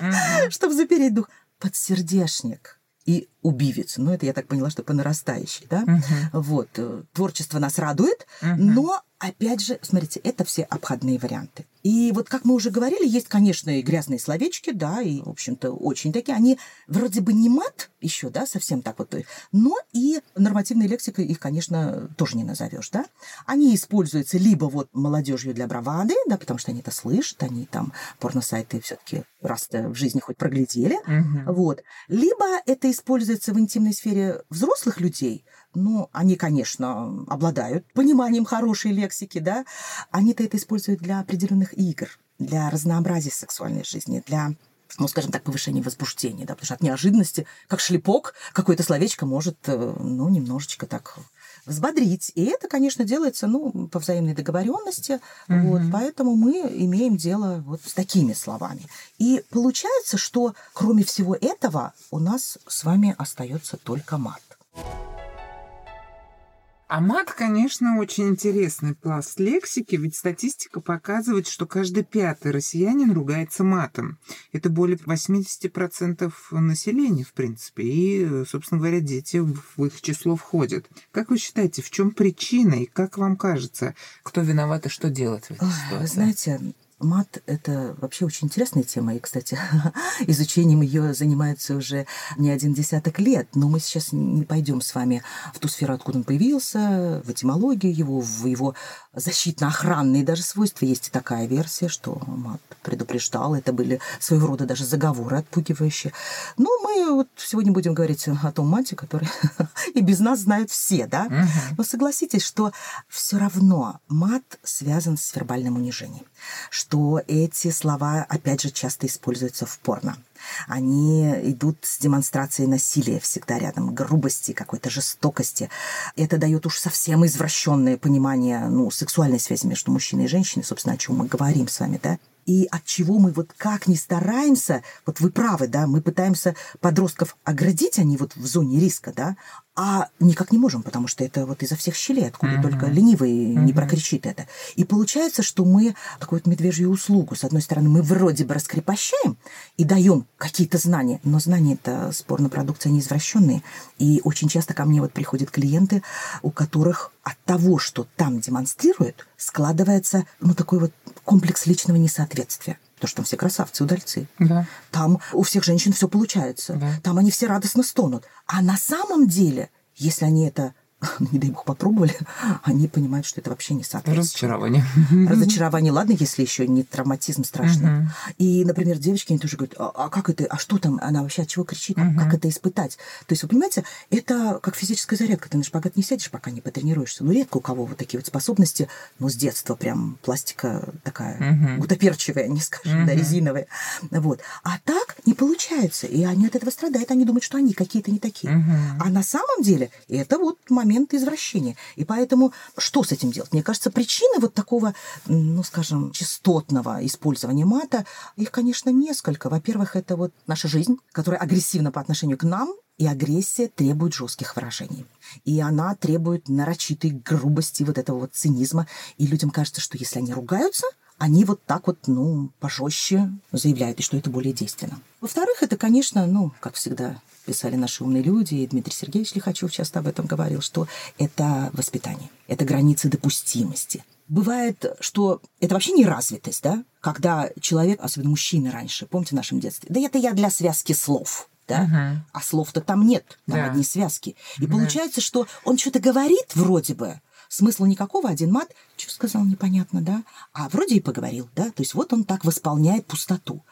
uh-huh. чтобы запереть дух. Подсердешник и убивец. Ну, это я так поняла, что по нарастающей, да. Uh-huh. Вот, э, творчество нас радует, uh-huh. но опять же, смотрите, это все обходные варианты. И вот, как мы уже говорили, есть, конечно, и грязные словечки, да, и, в общем-то, очень такие. Они вроде бы не мат еще, да, совсем так вот, но и нормативной лексикой их, конечно, тоже не назовешь, да. Они используются либо вот молодежью для бравады, да, потому что они это слышат, они там порносайты все-таки раз-то в жизни хоть проглядели, угу. вот. Либо это используется в интимной сфере взрослых людей, ну, они, конечно, обладают пониманием хорошей лексики, да, они-то это используют для определенных игр, для разнообразия сексуальной жизни, для ну, скажем так, повышения возбуждения, да, потому что от неожиданности, как шлепок, какое-то словечко может, э, ну, немножечко так взбодрить. И это, конечно, делается, ну, по взаимной договоренности. Mm-hmm. Вот, поэтому мы имеем дело вот с такими словами. И получается, что кроме всего этого у нас с вами остается только мат. А мат, конечно, очень интересный пласт лексики, ведь статистика показывает, что каждый пятый россиянин ругается матом. Это более 80% населения, в принципе, и, собственно говоря, дети в их число входят. Как вы считаете, в чем причина и как вам кажется, кто виноват и что делать в этой ситуации? Вы знаете, Мат – это вообще очень интересная тема, и, кстати, [LAUGHS] изучением ее занимается уже не один десяток лет, но мы сейчас не пойдем с вами в ту сферу, откуда он появился, в этимологию его, в его защитно-охранные даже свойства. Есть такая версия, что мат предупреждал, это были своего рода даже заговоры отпугивающие. Но мы вот сегодня будем говорить о том мате, который [LAUGHS] и без нас знают все, да? Но согласитесь, что все равно мат связан с вербальным унижением что эти слова, опять же, часто используются в порно. Они идут с демонстрацией насилия всегда рядом, грубости, какой-то жестокости. Это дает уж совсем извращенное понимание ну, сексуальной связи между мужчиной и женщиной, собственно, о чем мы говорим с вами, да? И от чего мы вот как ни стараемся, вот вы правы, да, мы пытаемся подростков оградить, они вот в зоне риска, да, а никак не можем, потому что это вот изо всех щелей, откуда mm-hmm. только ленивый mm-hmm. не прокричит это. И получается, что мы такую вот медвежью услугу. С одной стороны, мы вроде бы раскрепощаем и даем какие-то знания, но знания это спорно продукция не извращенные. И очень часто ко мне вот приходят клиенты, у которых от того, что там демонстрируют, складывается ну такой вот комплекс личного несоответствия. Потому что там все красавцы, удальцы. Да. Там у всех женщин все получается. Да. Там они все радостно стонут. А на самом деле, если они это [LAUGHS] не дай бог, попробовали, [LAUGHS] они понимают, что это вообще не соответствует. Разочарование. [LAUGHS] Разочарование, ладно, если еще не травматизм страшный. Угу. И, например, девочки, они тоже говорят, а, а как это, а что там, она вообще от чего кричит, угу. как это испытать? То есть, вы понимаете, это как физическая зарядка, ты на шпагат не сядешь, пока не потренируешься. Ну, редко у кого вот такие вот способности, ну, с детства прям пластика такая угу. гутоперчивая, не скажем, да, резиновая. Вот. А так не получается, и они от этого страдают, они думают, что они какие-то не такие. А на самом деле это вот момент извращения. И поэтому что с этим делать? Мне кажется, причины вот такого, ну, скажем, частотного использования мата, их, конечно, несколько. Во-первых, это вот наша жизнь, которая агрессивна по отношению к нам, и агрессия требует жестких выражений. И она требует нарочитой грубости, вот этого вот цинизма. И людям кажется, что если они ругаются, они вот так вот, ну, пожестче заявляют, и что это более действенно. Во-вторых, это, конечно, ну, как всегда писали наши умные люди, и Дмитрий Сергеевич Лихачев часто об этом говорил, что это воспитание, это границы допустимости. Бывает, что это вообще не развитость, да? Когда человек, особенно мужчины раньше, помните в нашем детстве, да это я для связки слов, да? Угу. А слов-то там нет, там да. одни связки. И да. получается, что он что-то говорит вроде бы, смысла никакого, один мат, что сказал, непонятно, да, а вроде и поговорил, да, то есть вот он так восполняет пустоту.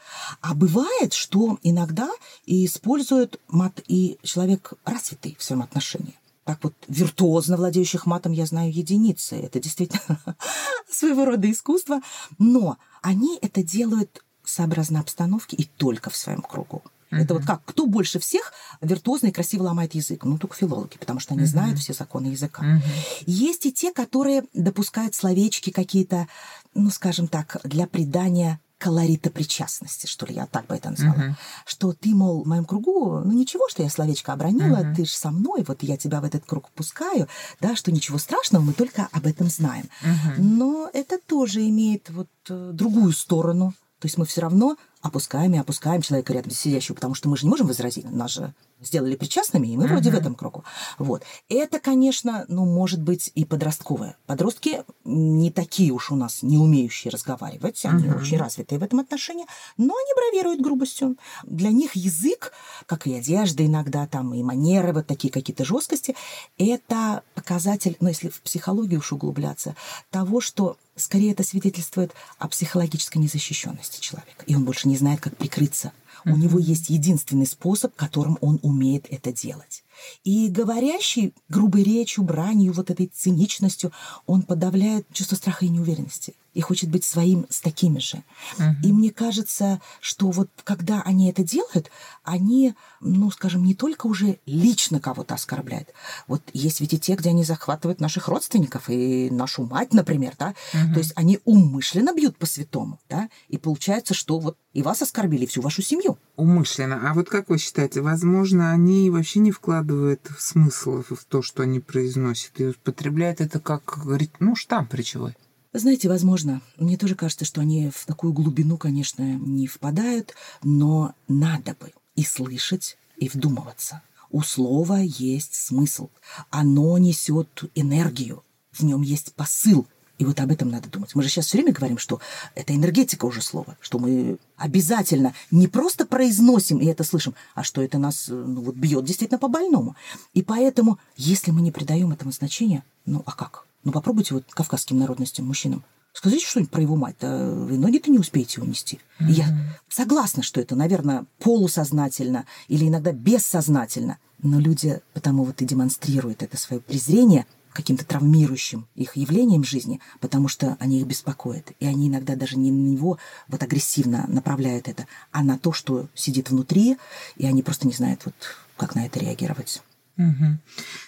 А бывает, что иногда и использует мат и человек развитый в своем отношении. Так вот, виртуозно владеющих матом я знаю единицы. Это действительно [LAUGHS] своего рода искусство. Но они это делают сообразно обстановке и только в своем кругу. Uh-huh. Это вот как, кто больше всех виртуозно и красиво ломает язык? Ну, только филологи, потому что они uh-huh. знают все законы языка. Uh-huh. Есть и те, которые допускают словечки какие-то, ну, скажем так, для придания колорита причастности, что ли, я так бы это назвала. Uh-huh. Что ты, мол, в моем кругу, ну ничего, что я словечко обронила, uh-huh. ты же со мной, вот я тебя в этот круг пускаю, да, что ничего страшного, мы только об этом знаем. Uh-huh. Но это тоже имеет вот э, другую сторону. То есть мы все равно опускаем и опускаем человека рядом сидящего, потому что мы же не можем возразить, нас же сделали причастными, и мы uh-huh. вроде в этом кругу. Вот. Это, конечно, ну, может быть и подростковое. Подростки не такие уж у нас, не умеющие разговаривать, они uh-huh. очень развитые в этом отношении, но они бравируют грубостью. Для них язык, как и одежда иногда, там, и манеры, вот такие какие-то жесткости, это показатель, ну, если в психологию уж углубляться, того, что скорее это свидетельствует о психологической незащищенности человека, и он больше не знает, как прикрыться у него есть единственный способ, которым он умеет это делать. И говорящий грубой речью, бранью, вот этой циничностью, он подавляет чувство страха и неуверенности и хочет быть своим с такими же. Угу. И мне кажется, что вот когда они это делают, они, ну, скажем, не только уже лично кого-то оскорбляют. Вот есть ведь и те, где они захватывают наших родственников и нашу мать, например, да. Угу. То есть они умышленно бьют по святому, да. И получается, что вот и вас оскорбили, и всю вашу семью. Умышленно. А вот как вы считаете, возможно, они вообще не вкладывают смысл в то, что они произносят, и употребляют это как, ну, штамп речевой? Знаете, возможно, мне тоже кажется, что они в такую глубину, конечно, не впадают, но надо бы и слышать, и вдумываться. У слова есть смысл. Оно несет энергию. В нем есть посыл. И вот об этом надо думать. Мы же сейчас все время говорим, что это энергетика уже слова, что мы обязательно не просто произносим и это слышим, а что это нас ну, вот бьет действительно по больному. И поэтому, если мы не придаем этому значения, ну а как? Ну, попробуйте вот кавказским народностям, мужчинам. Скажите что-нибудь про его мать, а вы ноги-то не успеете унести. Mm-hmm. я согласна, что это, наверное, полусознательно или иногда бессознательно. Но люди потому вот и демонстрируют это свое презрение каким-то травмирующим их явлением жизни, потому что они их беспокоят. И они иногда даже не на него вот агрессивно направляют это, а на то, что сидит внутри, и они просто не знают, вот, как на это реагировать. Угу.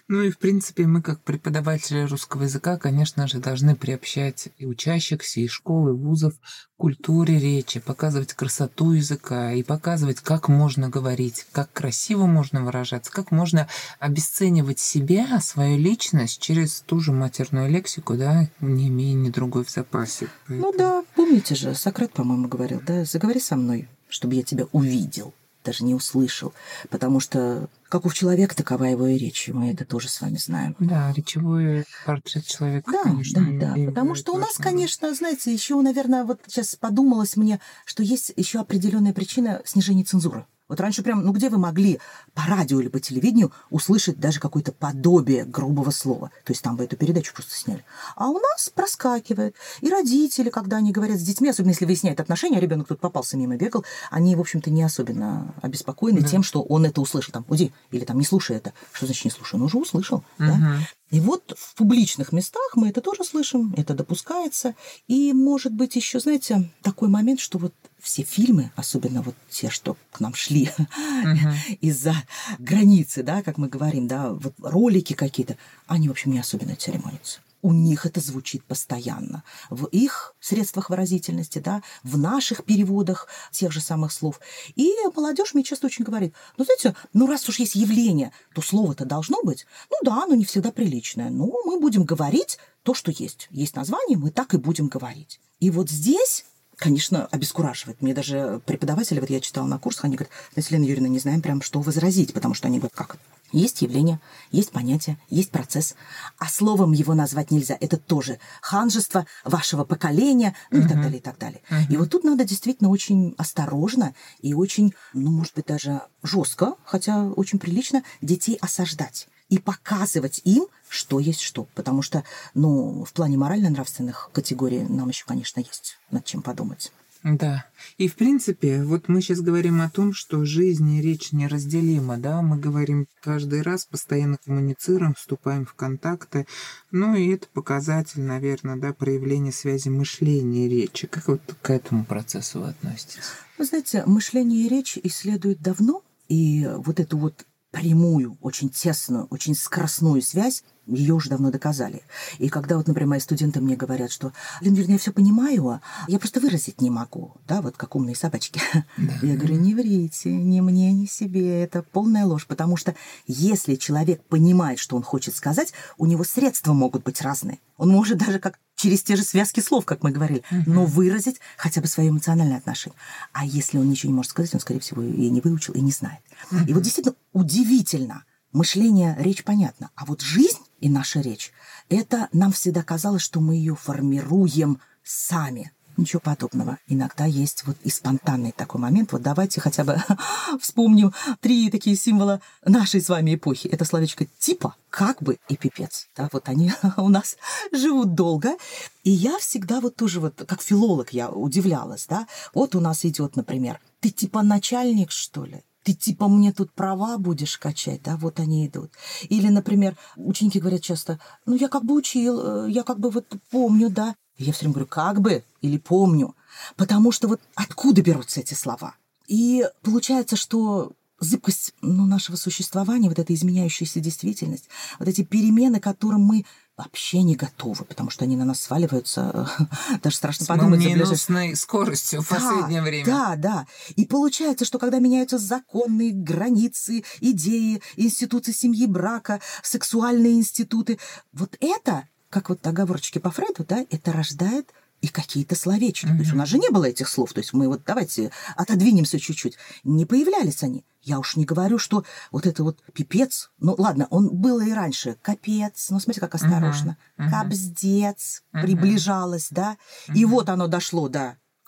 Ну и, в принципе, мы, как преподаватели русского языка, конечно же, должны приобщать и учащихся, и школы, и вузов к культуре речи, показывать красоту языка и показывать, как можно говорить, как красиво можно выражаться, как можно обесценивать себя, свою личность через ту же матерную лексику, да, не имея ни другой в запасе. Поэтому... Ну да, помните же, Сократ, по-моему, говорил, да, заговори со мной, чтобы я тебя увидел даже не услышал, потому что как у человека такова его и речь, мы это тоже с вами знаем. Да, речевой портрет человека, да, конечно. Да, да, потому что у нас, конечно, знаете, еще, наверное, вот сейчас подумалось мне, что есть еще определенная причина снижения цензуры. Вот раньше прям, ну где вы могли по радио или по телевидению услышать даже какое-то подобие грубого слова? То есть там бы эту передачу просто сняли. А у нас проскакивает. И родители, когда они говорят с детьми, особенно если выясняют отношения, а ребенок тут попался мимо бегал, они, в общем-то, не особенно обеспокоены да. тем, что он это услышал. Там, уйди, или там, не слушай это. Что значит не слушай? Он уже услышал. Угу. Да? И вот в публичных местах мы это тоже слышим, это допускается. И, может быть, еще, знаете, такой момент, что вот все фильмы, особенно вот те, что к нам шли uh-huh. [LAUGHS] из-за границы, да, как мы говорим, да, вот ролики какие-то, они, в общем, не особенно церемонятся у них это звучит постоянно. В их средствах выразительности, да, в наших переводах тех же самых слов. И молодежь мне часто очень говорит, ну, знаете, ну, раз уж есть явление, то слово-то должно быть. Ну да, оно не всегда приличное, но мы будем говорить то, что есть. Есть название, мы так и будем говорить. И вот здесь конечно, обескураживает. Мне даже преподаватели, вот я читала на курсах, они говорят, Елена Юрьевна, не знаем прям, что возразить, потому что они говорят, как есть явление, есть понятие, есть процесс, а словом его назвать нельзя. Это тоже ханжество вашего поколения, ну uh-huh. и так далее, и так далее. Uh-huh. И вот тут надо действительно очень осторожно и очень, ну, может быть, даже жестко, хотя очень прилично детей осаждать и показывать им, что есть что. Потому что, ну, в плане морально-нравственных категорий нам еще, конечно, есть над чем подумать. Да. И, в принципе, вот мы сейчас говорим о том, что жизнь и речь неразделима, да, мы говорим каждый раз, постоянно коммуницируем, вступаем в контакты, ну и это показатель, наверное, да, проявления связи мышления и речи. Как вот к этому процессу вы относитесь? Вы знаете, мышление и речь исследуют давно, и вот эту вот прямую, очень тесную, очень скоростную связь, ее уже давно доказали. И когда вот, например, мои студенты мне говорят, что, Лен Юрьевна, я все понимаю, а я просто выразить не могу, да, вот как умные собачки. Да. Я говорю, не врите, ни мне, ни себе, это полная ложь, потому что если человек понимает, что он хочет сказать, у него средства могут быть разные. Он может даже как через те же связки слов, как мы говорили, uh-huh. но выразить хотя бы свое эмоциональное отношение. А если он ничего не может сказать, он, скорее всего, и не выучил, и не знает. Uh-huh. И вот действительно удивительно. Мышление, речь понятна. А вот жизнь и наша речь, это нам всегда казалось, что мы ее формируем сами. Ничего подобного. Иногда есть вот и спонтанный такой момент. Вот давайте хотя бы [LAUGHS] вспомним три такие символа нашей с вами эпохи. Это словечко типа, как бы и пипец. Да, вот они [LAUGHS] у нас живут долго. И я всегда вот тоже вот, как филолог, я удивлялась, да. Вот у нас идет, например, ты типа начальник, что ли? ты типа мне тут права будешь качать, да, вот они идут. Или, например, ученики говорят часто, ну, я как бы учил, э, я как бы вот помню, да. Я все время говорю, как бы, или помню. Потому что вот откуда берутся эти слова? И получается, что зыбкость ну, нашего существования, вот эта изменяющаяся действительность, вот эти перемены, которым мы вообще не готовы, потому что они на нас сваливаются. [LAUGHS] Даже страшно С подумать. С молниеносной скоростью в да, последнее время. Да, да. И получается, что когда меняются законы, границы, идеи, институты семьи, брака, сексуальные институты, вот это, как вот оговорочки по Фрейду, да, это рождает и какие-то словечки. Mm-hmm. То есть у нас же не было этих слов. То есть мы вот давайте отодвинемся чуть-чуть. Не появлялись они. Я уж не говорю, что вот это вот пипец, ну ладно, он был и раньше, капец, ну смотрите, как осторожно, uh-huh. капздец, uh-huh. приближалось, да, uh-huh. и вот оно дошло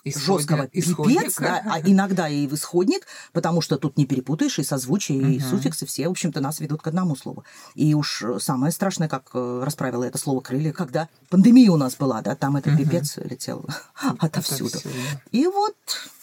до жесткого пипец, да, а иногда и в исходник, потому что тут не перепутаешь и созвучие, uh-huh. и суффиксы все, в общем-то, нас ведут к одному слову. И уж самое страшное, как э, расправило это слово крылья, когда пандемия у нас была, да, там этот пипец летел [LAUGHS] отовсюду. отовсюду. И вот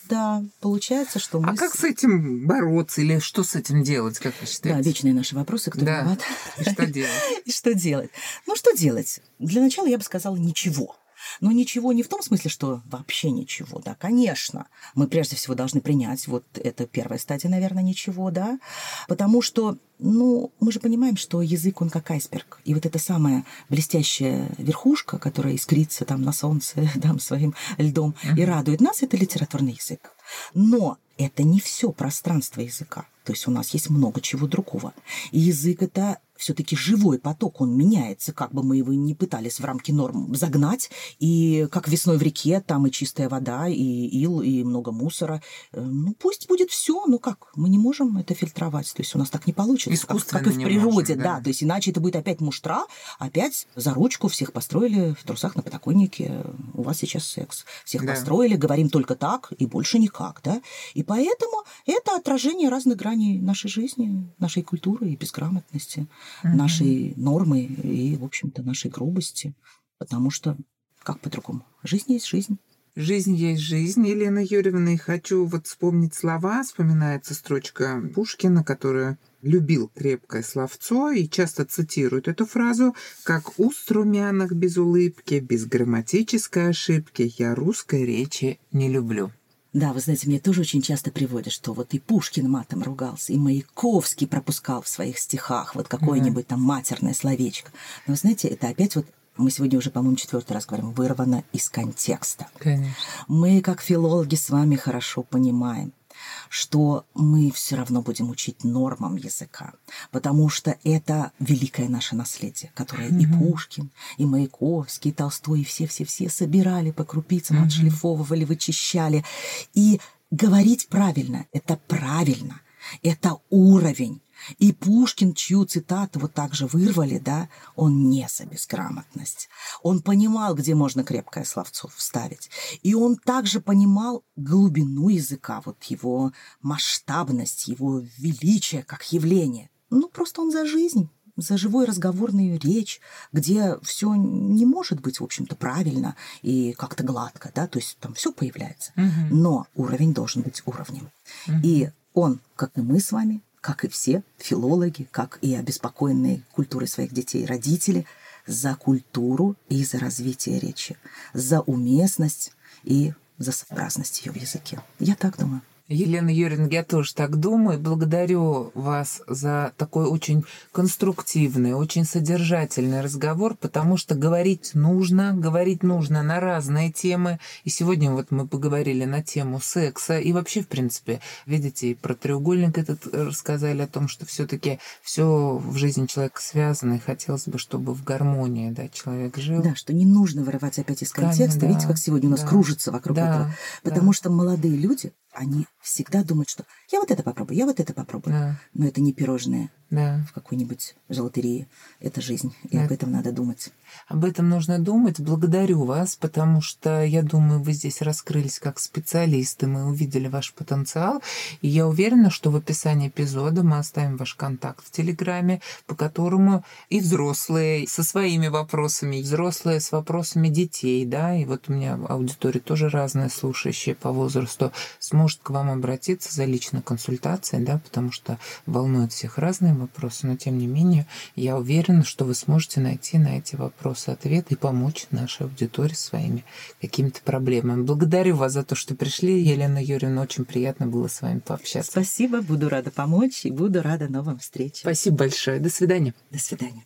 да, получается, что мы... А как с этим бороться или что с этим делать, как вы считаете? Да, вечные наши вопросы, кто да. виноват. И что [LAUGHS] делать? И что делать? Ну, что делать? Для начала я бы сказала ничего. Но ничего не в том смысле, что вообще ничего, да, конечно. Мы прежде всего должны принять, вот это первая стадия, наверное, ничего, да, потому что, ну, мы же понимаем, что язык, он как айсберг. И вот эта самая блестящая верхушка, которая искрится там на солнце, [LAUGHS] там своим льдом mm-hmm. и радует нас, это литературный язык. Но это не все пространство языка. То есть у нас есть много чего другого. И язык — это все-таки живой поток, он меняется, как бы мы его не пытались в рамки норм загнать, и как весной в реке, там и чистая вода, и ил, и много мусора. Э, ну, пусть будет все, ну как, мы не можем это фильтровать, то есть у нас так не получится, как, как и в природе, можем, да. да, то есть иначе это будет опять муштра, опять за ручку всех построили в трусах на подоконнике, у вас сейчас секс, всех да. построили, говорим только так и больше никак, да, и поэтому это отражение разных граней нашей жизни, нашей культуры и безграмотности угу. нашей нормы и, в общем-то, нашей грубости. Потому что как по-другому? Жизнь есть жизнь. Жизнь есть жизнь, Елена Юрьевна. И хочу вот вспомнить слова. Вспоминается строчка Пушкина, которая любил крепкое словцо и часто цитирует эту фразу «Как уст румяных без улыбки, без грамматической ошибки, я русской речи не люблю». Да, вы знаете, мне тоже очень часто приводят, что вот и Пушкин матом ругался, и Маяковский пропускал в своих стихах вот какое-нибудь там матерное словечко. Но, вы знаете, это опять вот мы сегодня уже, по-моему, четвертый раз говорим, вырвано из контекста. Конечно. Мы, как филологи, с вами хорошо понимаем, что мы все равно будем учить нормам языка, потому что это великое наше наследие, которое mm-hmm. и Пушкин, и Маяковский, и Толстой, и все-все-все собирали по крупицам, mm-hmm. отшлифовывали, вычищали. И говорить правильно – это правильно, это уровень. И Пушкин, чью цитату вот так же вырвали, да, он не за безграмотность. Он понимал, где можно крепкое словцо вставить. И он также понимал глубину языка, вот его масштабность, его величие как явление. Ну, просто он за жизнь за живую разговорную речь, где все не может быть, в общем-то, правильно и как-то гладко, да, то есть там все появляется. Угу. Но уровень должен быть уровнем. Угу. И он, как и мы с вами, как и все филологи, как и обеспокоенные культурой своих детей родители, за культуру и за развитие речи, за уместность и за сообразность ее в языке. Я так думаю. Елена Юрьевна, я тоже так думаю. Благодарю вас за такой очень конструктивный, очень содержательный разговор, потому что говорить нужно, говорить нужно на разные темы. И сегодня вот мы поговорили на тему секса. И вообще, в принципе, видите, и про треугольник этот рассказали о том, что все таки все в жизни человека связано, и хотелось бы, чтобы в гармонии да, человек жил. Да, что не нужно вырывать опять из контекста. Конечно, Видите, как сегодня у нас да, кружится вокруг да, этого. Потому да. что молодые люди, они всегда думают, что я вот это попробую, я вот это попробую. Да. Но это не пирожное да. в какой-нибудь золотерии. Это жизнь, и да. об этом надо думать. Об этом нужно думать. Благодарю вас, потому что я думаю, вы здесь раскрылись как специалисты, мы увидели ваш потенциал, и я уверена, что в описании эпизода мы оставим ваш контакт в Телеграме, по которому и взрослые со своими вопросами, и взрослые с вопросами детей, да, и вот у меня аудитория тоже разная, слушающая по возрасту, сможет к вам обратиться за личной консультацией, да, потому что волнуют всех разные вопросы, но тем не менее я уверена, что вы сможете найти на эти вопросы ответ и помочь нашей аудитории своими какими-то проблемами. Благодарю вас за то, что пришли, Елена Юрьевна, очень приятно было с вами пообщаться. Спасибо, буду рада помочь и буду рада новым встречам. Спасибо большое, до свидания. До свидания.